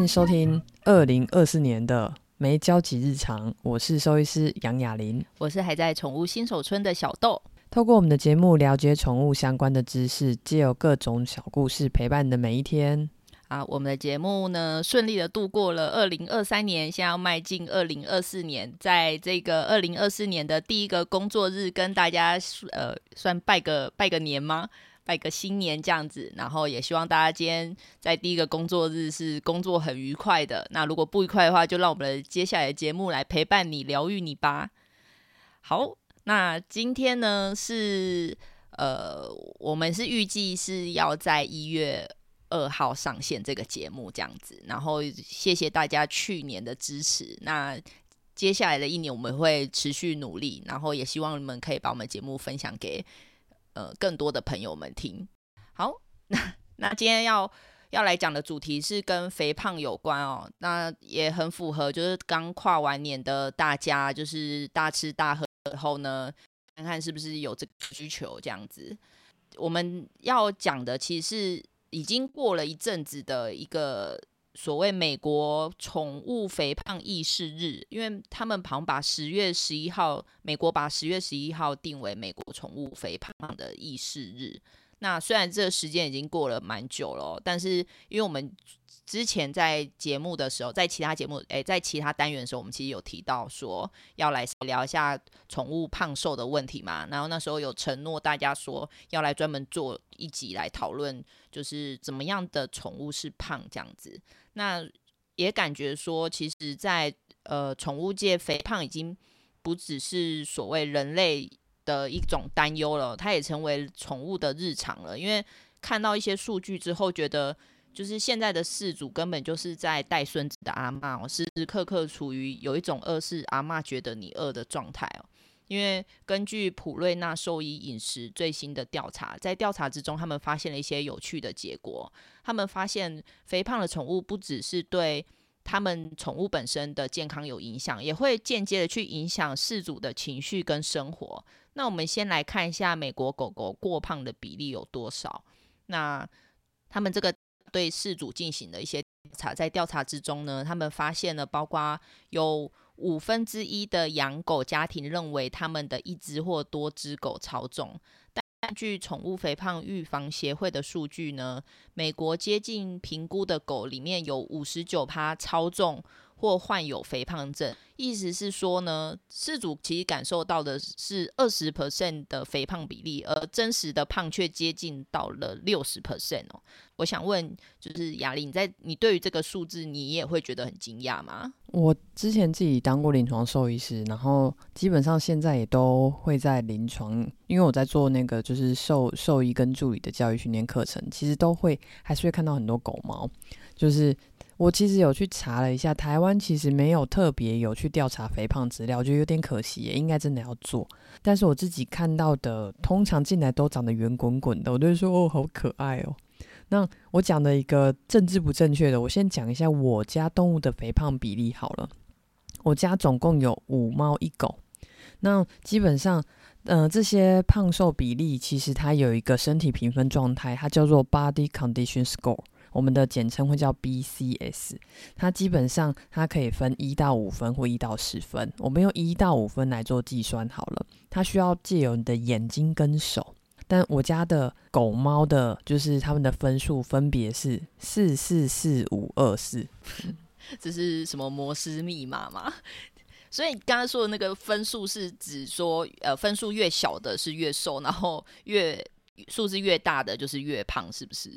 欢迎收听二零二四年的没交集日常，我是兽医师杨雅琳，我是还在宠物新手村的小豆。透过我们的节目了解宠物相关的知识，借由各种小故事陪伴你的每一天。啊，我们的节目呢，顺利的度过了二零二三年，现在要迈进二零二四年，在这个二零二四年的第一个工作日，跟大家呃算拜个拜个年吗？拜个新年这样子，然后也希望大家今天在第一个工作日是工作很愉快的。那如果不愉快的话，就让我们的接下来的节目来陪伴你，疗愈你吧。好，那今天呢是呃，我们是预计是要在一月。二号上线这个节目这样子，然后谢谢大家去年的支持。那接下来的一年我们会持续努力，然后也希望你们可以把我们节目分享给呃更多的朋友们听。好，那那今天要要来讲的主题是跟肥胖有关哦，那也很符合，就是刚跨完年的大家，就是大吃大喝后呢，看看是不是有这个需求这样子。我们要讲的其实是。已经过了一阵子的一个所谓美国宠物肥胖意识日，因为他们好像把十月十一号，美国把十月十一号定为美国宠物肥胖的意识日。那虽然这个时间已经过了蛮久了，但是因为我们之前在节目的时候，在其他节目，诶，在其他单元的时候，我们其实有提到说要来聊一下宠物胖瘦的问题嘛。然后那时候有承诺大家说要来专门做一集来讨论，就是怎么样的宠物是胖这样子。那也感觉说，其实在呃宠物界，肥胖已经不只是所谓人类。的一种担忧了，它也成为宠物的日常了。因为看到一些数据之后，觉得就是现在的饲主根本就是在带孙子的阿嬷哦，时时刻刻处于有一种饿是阿嬷觉得你饿的状态哦。因为根据普瑞纳兽医饮食最新的调查，在调查之中，他们发现了一些有趣的结果。他们发现肥胖的宠物不只是对他们宠物本身的健康有影响，也会间接的去影响饲主的情绪跟生活。那我们先来看一下美国狗狗过胖的比例有多少。那他们这个对饲主进行的一些调查，在调查之中呢，他们发现了，包括有五分之一的养狗家庭认为他们的一只或多只狗超重。据宠物肥胖预防协会的数据呢，美国接近评估的狗里面有五十九趴超重。或患有肥胖症，意思是说呢，饲主其实感受到的是二十 percent 的肥胖比例，而真实的胖却接近到了六十 percent 哦。我想问，就是雅丽，你在你对于这个数字，你也会觉得很惊讶吗？我之前自己当过临床兽医师，然后基本上现在也都会在临床，因为我在做那个就是兽兽医跟助理的教育训练课程，其实都会还是会看到很多狗毛，就是。我其实有去查了一下，台湾其实没有特别有去调查肥胖资料，我觉得有点可惜耶，应该真的要做。但是我自己看到的，通常进来都长得圆滚滚的，我就说哦，好可爱哦。那我讲的一个政治不正确的，我先讲一下我家动物的肥胖比例好了。我家总共有五猫一狗，那基本上，嗯、呃，这些胖瘦比例其实它有一个身体评分状态，它叫做 Body Condition Score。我们的简称会叫 BCS，它基本上它可以分一到五分或一到十分。我们用一到五分来做计算好了。它需要借由你的眼睛跟手，但我家的狗猫的，就是他们的分数分别是四四四五二四。这是什么摩斯密码吗？所以你刚刚说的那个分数是指说，呃，分数越小的是越瘦，然后越数字越大的就是越胖，是不是？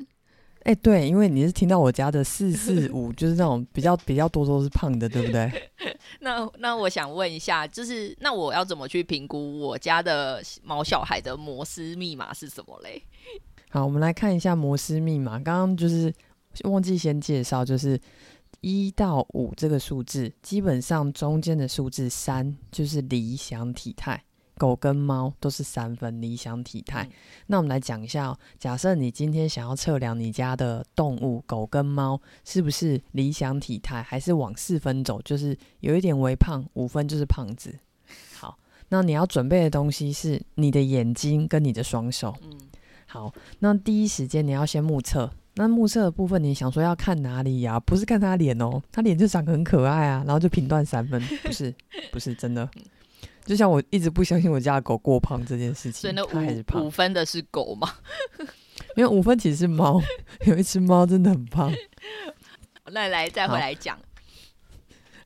哎、欸，对，因为你是听到我家的四四五，就是那种比较比较多都是胖的，对不对？那那我想问一下，就是那我要怎么去评估我家的毛小孩的摩斯密码是什么嘞？好，我们来看一下摩斯密码。刚刚就是忘记先介绍，就是一到五这个数字，基本上中间的数字三就是理想体态。狗跟猫都是三分理想体态。嗯。那我们来讲一下哦，假设你今天想要测量你家的动物狗跟猫是不是理想体态，还是往四分走，就是有一点微胖，五分就是胖子。好，那你要准备的东西是你的眼睛跟你的双手。嗯，好，那第一时间你要先目测，那目测的部分，你想说要看哪里呀、啊？不是看他脸哦，他脸就长得很可爱啊，然后就评断三分，不是，不是真的。就像我一直不相信我家的狗过胖这件事情，所以那五五分的是狗吗？因为五分其实是猫，有一只猫真的很胖。那来再回来讲。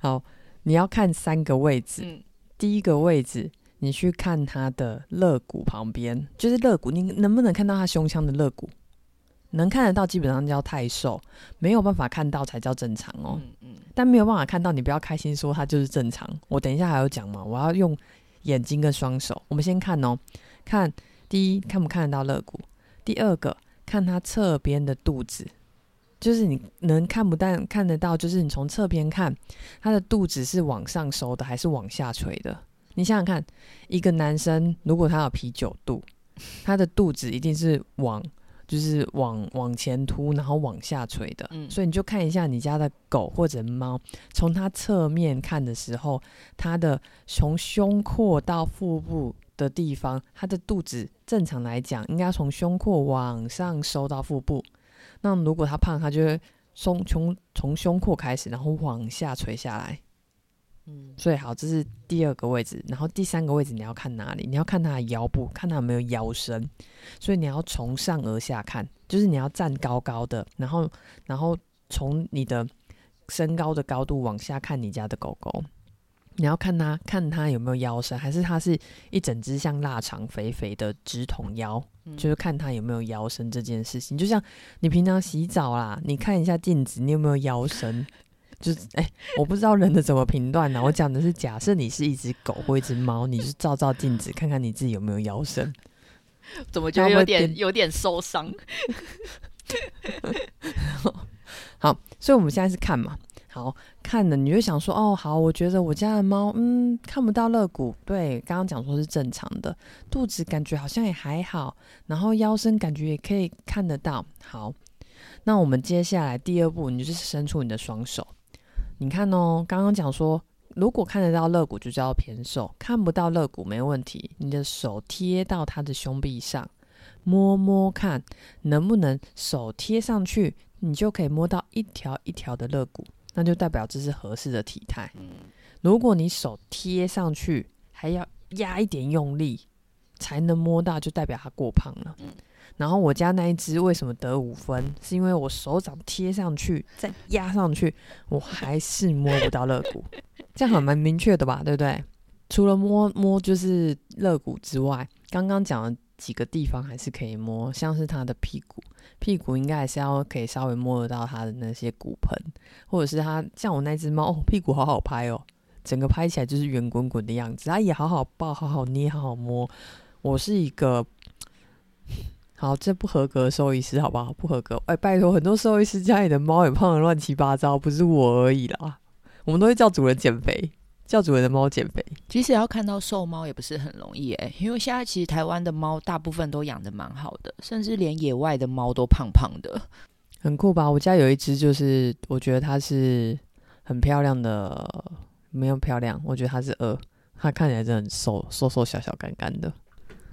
好，你要看三个位置。嗯，第一个位置，你去看它的肋骨旁边，就是肋骨，你能不能看到它胸腔的肋骨？能看得到，基本上叫太瘦；没有办法看到才叫正常哦。嗯嗯。但没有办法看到，你不要开心说它就是正常。我等一下还要讲嘛，我要用眼睛跟双手。我们先看哦，看第一，看不看得到肋骨？第二个，看它侧边的肚子，就是你能看不但看得到，就是你从侧边看它的肚子是往上收的还是往下垂的？你想想看，一个男生如果他有啤酒肚，他的肚子一定是往。就是往往前凸，然后往下垂的，嗯，所以你就看一下你家的狗或者猫，从它侧面看的时候，它的从胸廓到腹部的地方，它的肚子正常来讲应该从胸廓往上收到腹部。那如果它胖，它就会从从从胸廓开始，然后往下垂下来。嗯，所以好，这是第二个位置，然后第三个位置你要看哪里？你要看它的腰部，看它有没有腰身。所以你要从上而下看，就是你要站高高的，然后然后从你的身高的高度往下看你家的狗狗，你要看它看它有没有腰身，还是它是一整只像腊肠肥肥的直筒腰，嗯，就是看它有没有腰身这件事情。就像你平常洗澡啦，你看一下镜子，你有没有腰身？就是哎、欸，我不知道人的怎么评断呢？我讲的是假设你是一只狗或一只猫，你就照照镜子，看看你自己有没有腰身。怎么觉得有点有点受伤？好，所以我们现在是看嘛，好看了，你就想说哦，好，我觉得我家的猫，嗯，看不到肋骨，对，刚刚讲说是正常的，肚子感觉好像也还好，然后腰身感觉也可以看得到。好，那我们接下来第二步，你就是伸出你的双手。你看哦，刚刚讲说，如果看得到肋骨就叫偏瘦，看不到肋骨没问题。你的手贴到他的胸壁上，摸摸看能不能手贴上去，你就可以摸到一条一条的肋骨，那就代表这是合适的体态。如果你手贴上去还要压一点用力才能摸到，就代表他过胖了。然后我家那一只为什么得五分？是因为我手掌贴上去再压上去，我还是摸不到肋骨，这样还蛮明确的吧？对不对？除了摸摸就是肋骨之外，刚刚讲的几个地方还是可以摸，像是它的屁股，屁股应该还是要可以稍微摸得到它的那些骨盆，或者是它像我那只猫，哦，屁股好好拍哦，整个拍起来就是圆滚滚的样子，它也好好抱，好好捏，好好摸。我是一个。好，这不合格的兽医师，好不好？不合格。哎、欸，拜托，很多兽医师家里的猫也胖得乱七八糟，不是我而已啦。我们都会叫主人减肥，叫主人的猫减肥。其实要看到瘦猫也不是很容易哎，因为现在其实台湾的猫大部分都养的蛮好的，甚至连野外的猫都胖胖的，很酷吧？我家有一只，就是我觉得它是很漂亮的，没有漂亮，我觉得它是鹅，它看起来真的很瘦，瘦瘦小小干干的。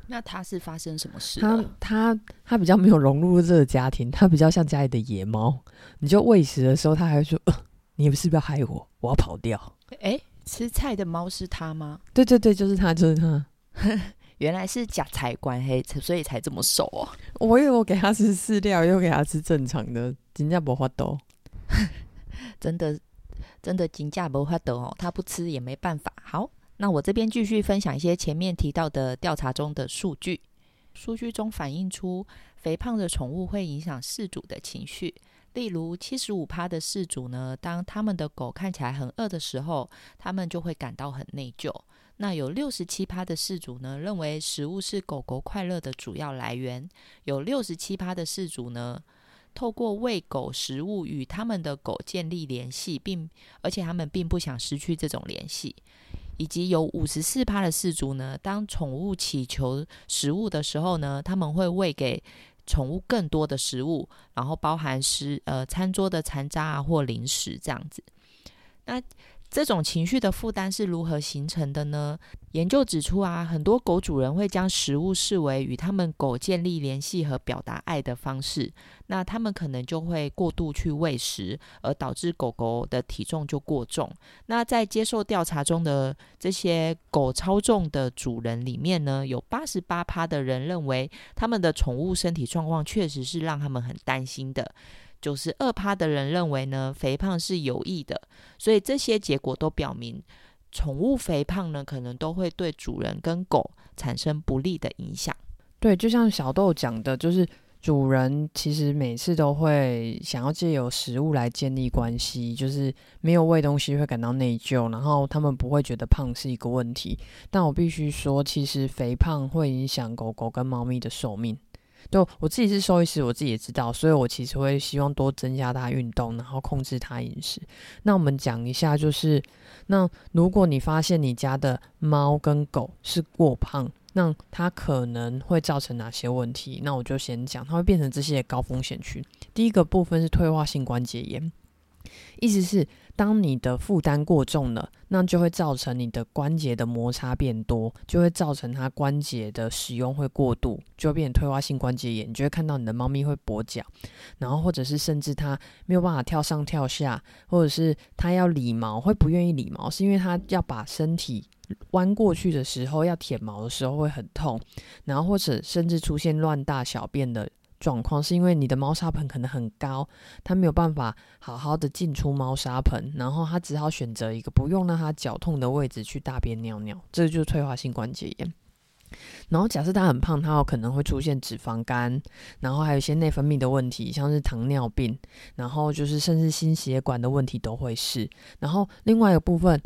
那他是发生什么事？他他他比较没有融入这个家庭，他比较像家里的野猫。你就喂食的时候，他还会说：“呃，你是不是要害我？我要跑掉。”哎，吃菜的猫是他吗？对对对，就是他，就是他。原来是假财官黑，所以才这么瘦哦。我以为我给他吃饲料，又给他吃正常的，真 的没办法。真的真的真的没办法哦，他不吃也没办法。好。那我这边继续分享一些前面提到的调查中的数据。数据中反映出，肥胖的宠物会影响饲主的情绪。例如，七十五趴的饲主呢，当他们的狗看起来很饿的时候，他们就会感到很内疚。那有六十七趴的饲主呢，认为食物是狗狗快乐的主要来源。有六十七趴的饲主呢，透过喂狗食物与他们的狗建立联系，并而且他们并不想失去这种联系。以及有五十四趴的饲主呢，当宠物乞求食物的时候呢，他们会喂给宠物更多的食物，然后包含食呃餐桌的残渣啊或零食这样子。那这种情绪的负担是如何形成的呢？研究指出啊，很多狗主人会将食物视为与他们狗建立联系和表达爱的方式，那他们可能就会过度去喂食，而导致狗狗的体重就过重。那在接受调查中的这些狗超重的主人里面呢，有八十八趴的人认为他们的宠物身体状况确实是让他们很担心的。九十二趴的人认为呢，肥胖是有益的，所以这些结果都表明，宠物肥胖呢，可能都会对主人跟狗产生不利的影响。对，就像小豆讲的，就是主人其实每次都会想要借由食物来建立关系，就是没有喂东西会感到内疚，然后他们不会觉得胖是一个问题。但我必须说，其实肥胖会影响狗狗跟猫咪的寿命。就我自己是兽医师，我自己也知道，所以我其实会希望多增加它运动，然后控制它饮食。那我们讲一下，就是那如果你发现你家的猫跟狗是过胖，那它可能会造成哪些问题？那我就先讲，它会变成这些高风险区。第一个部分是退化性关节炎，意思是。当你的负担过重了，那就会造成你的关节的摩擦变多，就会造成它关节的使用会过度，就会变成退化性关节炎。你就会看到你的猫咪会跛脚，然后或者是甚至它没有办法跳上跳下，或者是它要理毛会不愿意理毛，是因为它要把身体弯过去的时候，要舔毛的时候会很痛，然后或者甚至出现乱大小便的。状况是因为你的猫砂盆可能很高，它没有办法好好的进出猫砂盆，然后它只好选择一个不用让它脚痛的位置去大便尿尿，这就是退化性关节炎。然后假设它很胖，它有可能会出现脂肪肝，然后还有一些内分泌的问题，像是糖尿病，然后就是甚至心血管的问题都会是。然后另外一个部分，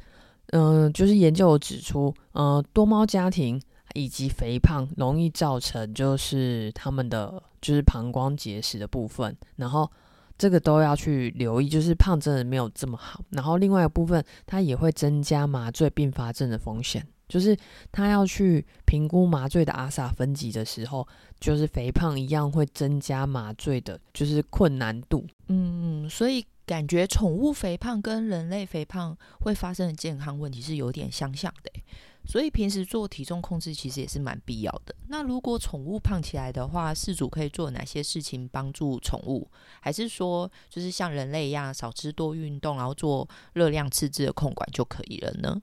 嗯、就是研究有指出，呃，多猫家庭。以及肥胖容易造成就是他们的就是膀胱结石的部分，然后这个都要去留意，就是胖真的没有这么好。然后另外一个部分，它也会增加麻醉并发症的风险，就是他要去评估麻醉的阿萨分级的时候，就是肥胖一样会增加麻醉的，就是困难度。嗯，所以感觉宠物肥胖跟人类肥胖会发生的健康问题是有点相像的。所以平时做体重控制其实也是蛮必要的。那如果宠物胖起来的话，饲主可以做哪些事情帮助宠物？还是说就是像人类一样少吃多运动，然后做热量赤字的控管就可以了呢？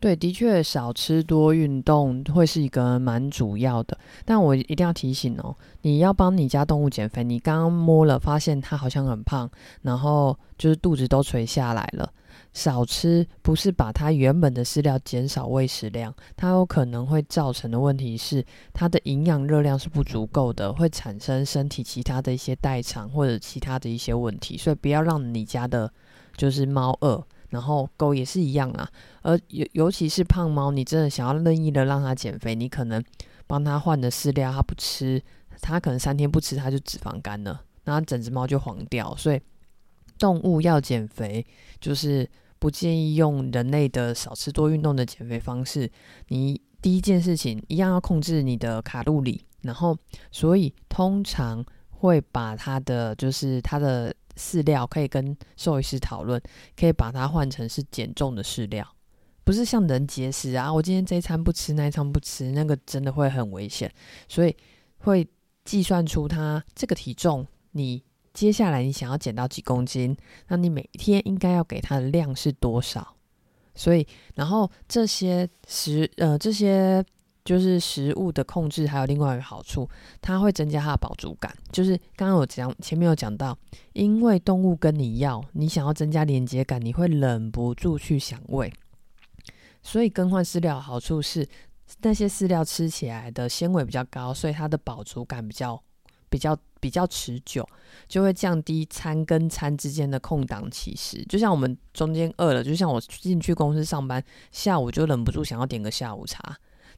对，的确少吃多运动会是一个蛮主要的。但我一定要提醒哦，你要帮你家动物减肥，你刚刚摸了发现它好像很胖，然后就是肚子都垂下来了。少吃不是把它原本的饲料减少喂食量，它有可能会造成的问题是它的营养热量是不足够的，会产生身体其他的一些代偿或者其他的一些问题，所以不要让你家的就是猫饿，然后狗也是一样啊。而尤尤其是胖猫，你真的想要任意的让它减肥，你可能帮它换的饲料它不吃，它可能三天不吃它就脂肪肝了，然后整只猫就黄掉。所以动物要减肥就是。不建议用人类的少吃多运动的减肥方式。你第一件事情一样要控制你的卡路里，然后所以通常会把它的就是它的饲料可以跟兽医师讨论，可以把它换成是减重的饲料，不是像人节食啊，我今天这一餐不吃，那一餐不吃，那个真的会很危险，所以会计算出它这个体重你。接下来你想要减到几公斤？那你每天应该要给它的量是多少？所以，然后这些食呃这些就是食物的控制，还有另外一个好处，它会增加它的饱足感。就是刚刚有讲前面有讲到，因为动物跟你要，你想要增加连接感，你会忍不住去想喂。所以更换饲料好处是，那些饲料吃起来的纤维比较高，所以它的饱足感比较比较。比较持久，就会降低餐跟餐之间的空档其实。就像我们中间饿了，就像我进去公司上班，下午就忍不住想要点个下午茶，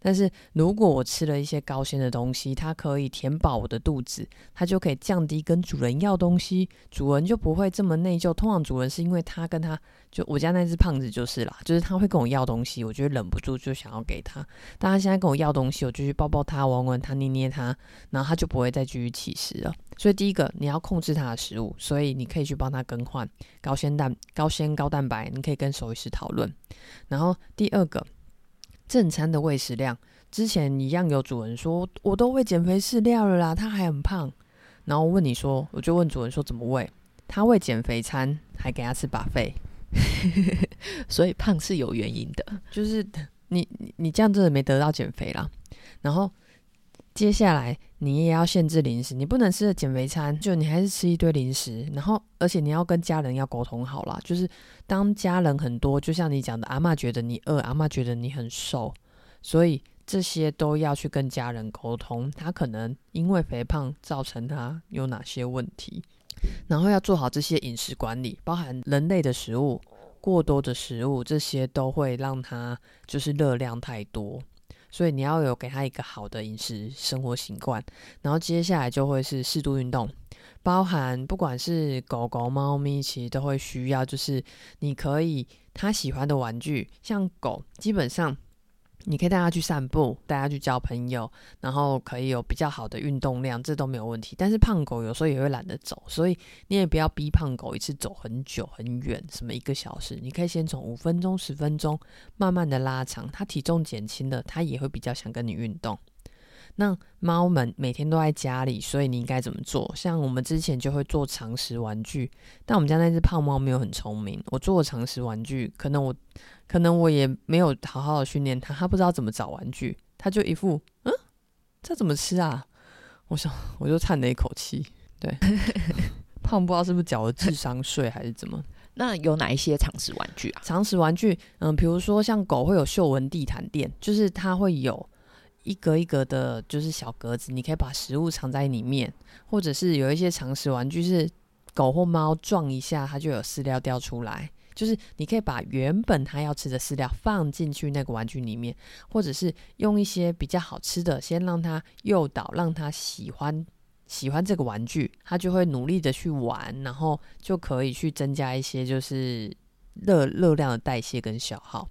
但是如果我吃了一些高纤的东西，它可以填饱我的肚子，它就可以降低跟主人要东西，主人就不会这么内疚。通常主人是因为他跟他就我家那只胖子就是啦，就是他会跟我要东西，我就忍不住就想要给他。但他现在跟我要东西，我就去抱抱他、玩玩他、捏捏他，然后他就不会再继续起食了。所以第一个你要控制他的食物，所以你可以去帮他更换高纤蛋、高纤高蛋白，你可以跟兽医师讨论。然后第二个。正餐的喂食量，之前一样有主人说，我都喂减肥饲料了啦，他还很胖。然后问你说，我就问主人说怎么喂？他喂减肥餐，还给他吃把费 所以胖是有原因的。就是你你你这样真的没得到减肥啦。然后接下来你也要限制零食，你不能吃的减肥餐，就你还是吃一堆零食。然后而且你要跟家人要沟通好啦，就是。当家人很多，就像你讲的，阿嬷觉得你饿，阿嬷觉得你很瘦，所以这些都要去跟家人沟通。他可能因为肥胖造成他有哪些问题，然后要做好这些饮食管理，包含人类的食物、过多的食物，这些都会让他就是热量太多。所以你要有给他一个好的饮食生活习惯，然后接下来就会是适度运动。包含不管是狗狗、猫咪，其实都会需要，就是你可以他喜欢的玩具，像狗，基本上你可以带它去散步，带它去交朋友，然后可以有比较好的运动量，这都没有问题。但是胖狗有时候也会懒得走，所以你也不要逼胖狗一次走很久很远，什么一个小时，你可以先从五分钟、十分钟慢慢的拉长，它体重减轻了，它也会比较想跟你运动。那猫们每天都在家里，所以你应该怎么做？像我们之前就会做常识玩具，但我们家那只胖猫没有很聪明。我做常识玩具，可能我可能我也没有好好的训练它，它不知道怎么找玩具，它就一副嗯，这怎么吃啊？我想我就叹了一口气，对，胖不知道是不是缴了智商税还是怎么？那有哪一些常识玩具啊？常识玩具，嗯，比如说像狗会有嗅闻地毯垫，就是它会有。一格一格的，就是小格子，你可以把食物藏在里面，或者是有一些常识玩具，是狗或猫撞一下，它就有饲料掉出来。就是你可以把原本它要吃的饲料放进去那个玩具里面，或者是用一些比较好吃的，先让它诱导，让它喜欢喜欢这个玩具，它就会努力的去玩，然后就可以去增加一些就是。热热量的代谢跟消耗，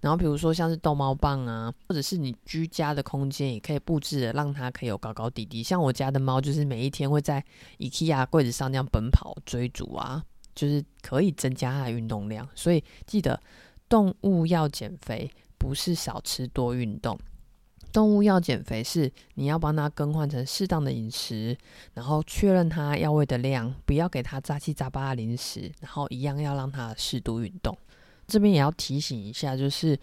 然后比如说像是逗猫棒啊，或者是你居家的空间也可以布置的，让它可以有高高低低。像我家的猫，就是每一天会在 IKEA 柜子上这样奔跑追逐啊，就是可以增加它的运动量。所以记得，动物要减肥，不是少吃多运动。动物要减肥，是你要帮它更换成适当的饮食，然后确认它要喂的量，不要给它杂七杂八的零食，然后一样要让它适度运动。这边也要提醒一下，就是。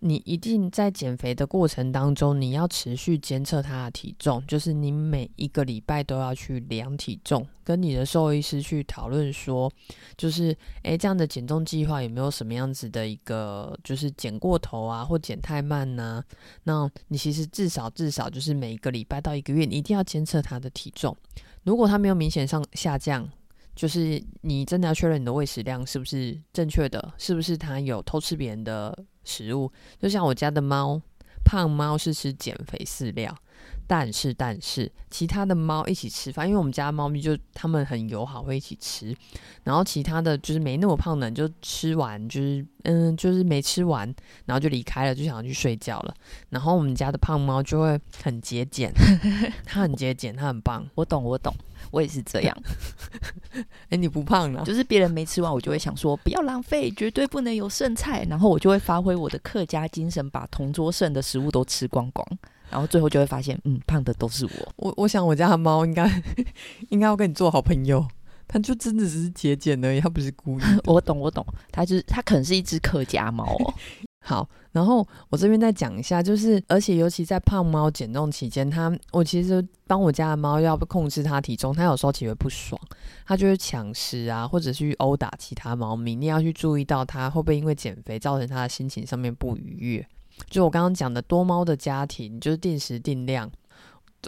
你一定在减肥的过程当中，你要持续监测他的体重，就是你每一个礼拜都要去量体重，跟你的兽医师去讨论说，就是诶，这样的减重计划有没有什么样子的一个，就是减过头啊，或减太慢呐、啊？那你其实至少至少就是每一个礼拜到一个月，你一定要监测他的体重，如果他没有明显上下降。就是你真的要确认你的喂食量是不是正确的，是不是它有偷吃别人的食物？就像我家的猫，胖猫是吃减肥饲料。但是，但是其他的猫一起吃饭，因为我们家猫咪就它们很友好，会一起吃。然后其他的就是没那么胖的，就吃完就是嗯，就是没吃完，然后就离开了，就想要去睡觉了。然后我们家的胖猫就会很节俭，它很节俭，它很棒。我懂，我懂，我也是这样。哎、欸，你不胖了？就是别人没吃完，我就会想说不要浪费，绝对不能有剩菜。然后我就会发挥我的客家精神，把同桌剩的食物都吃光光。然后最后就会发现，嗯，胖的都是我。我我想我家的猫应该 应该要跟你做好朋友，它就真的只是节俭而已，它不是故意。我懂，我懂，它就是它可能是一只客家猫哦。好，然后我这边再讲一下，就是而且尤其在胖猫减重期间，它我其实帮我家的猫要控制它体重，它有时候其实会不爽，它就会抢食啊，或者去殴打其他猫咪。你要去注意到它会不会因为减肥造成它的心情上面不愉悦。就我刚刚讲的多猫的家庭，就是定时定量。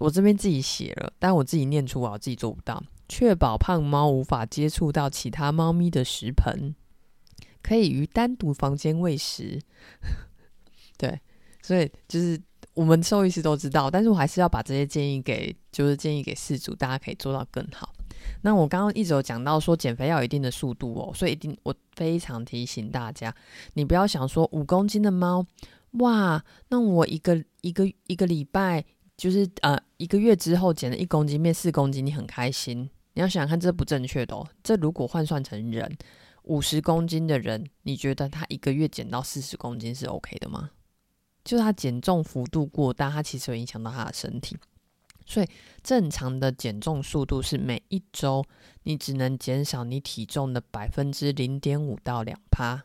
我这边自己写了，但我自己念出，我自己做不到。确保胖猫无法接触到其他猫咪的食盆，可以于单独房间喂食。对，所以就是我们兽医师都知道，但是我还是要把这些建议给，就是建议给饲主，大家可以做到更好。那我刚刚一直有讲到说减肥要有一定的速度哦，所以一定我非常提醒大家，你不要想说五公斤的猫，哇，那我一个一个一个礼拜就是呃一个月之后减了一公斤变四公斤，你很开心。你要想想看，这不正确的哦。这如果换算成人，五十公斤的人，你觉得他一个月减到四十公斤是 OK 的吗？就是他减重幅度过大，他其实会影响到他的身体。所以正常的减重速度是每一周你只能减少你体重的百分之零点五到两趴。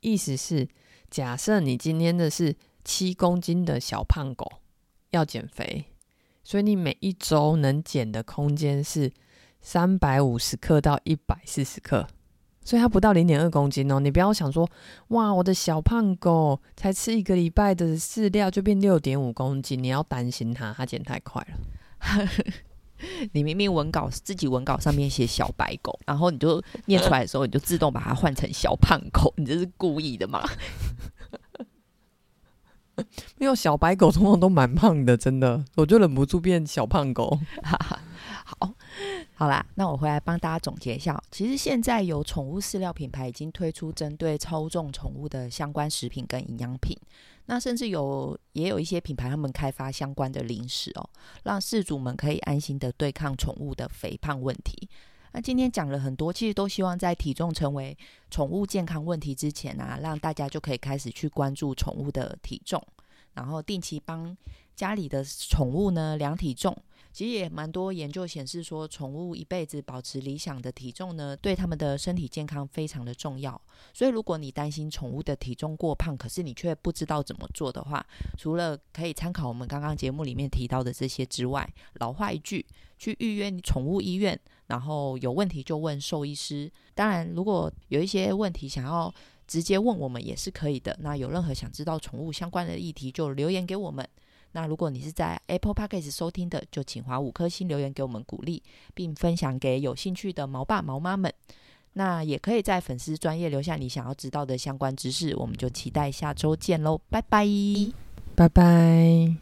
意思是，假设你今天的是七公斤的小胖狗要减肥，所以你每一周能减的空间是。三百五十克到一百四十克，所以它不到零点二公斤哦。你不要想说，哇，我的小胖狗才吃一个礼拜的饲料就变六点五公斤，你要担心它，它减太快了。你明明文稿自己文稿上面写小白狗，然后你就念出来的时候，你就自动把它换成小胖狗，你这是故意的吗？没有，小白狗通常都蛮胖的，真的，我就忍不住变小胖狗。好。好啦，那我回来帮大家总结一下。其实现在有宠物饲料品牌已经推出针对超重宠物的相关食品跟营养品，那甚至有也有一些品牌他们开发相关的零食哦，让饲主们可以安心的对抗宠物的肥胖问题。那今天讲了很多，其实都希望在体重成为宠物健康问题之前啊，让大家就可以开始去关注宠物的体重，然后定期帮家里的宠物呢量体重。其实也蛮多研究显示说，宠物一辈子保持理想的体重呢，对他们的身体健康非常的重要。所以，如果你担心宠物的体重过胖，可是你却不知道怎么做的话，除了可以参考我们刚刚节目里面提到的这些之外，老话一句，去预约宠物医院，然后有问题就问兽医师。当然，如果有一些问题想要直接问我们也是可以的。那有任何想知道宠物相关的议题，就留言给我们。那如果你是在 Apple Podcast 收听的，就请划五颗星留言给我们鼓励，并分享给有兴趣的毛爸毛妈们。那也可以在粉丝专业留下你想要知道的相关知识，我们就期待下周见喽，拜拜，拜拜。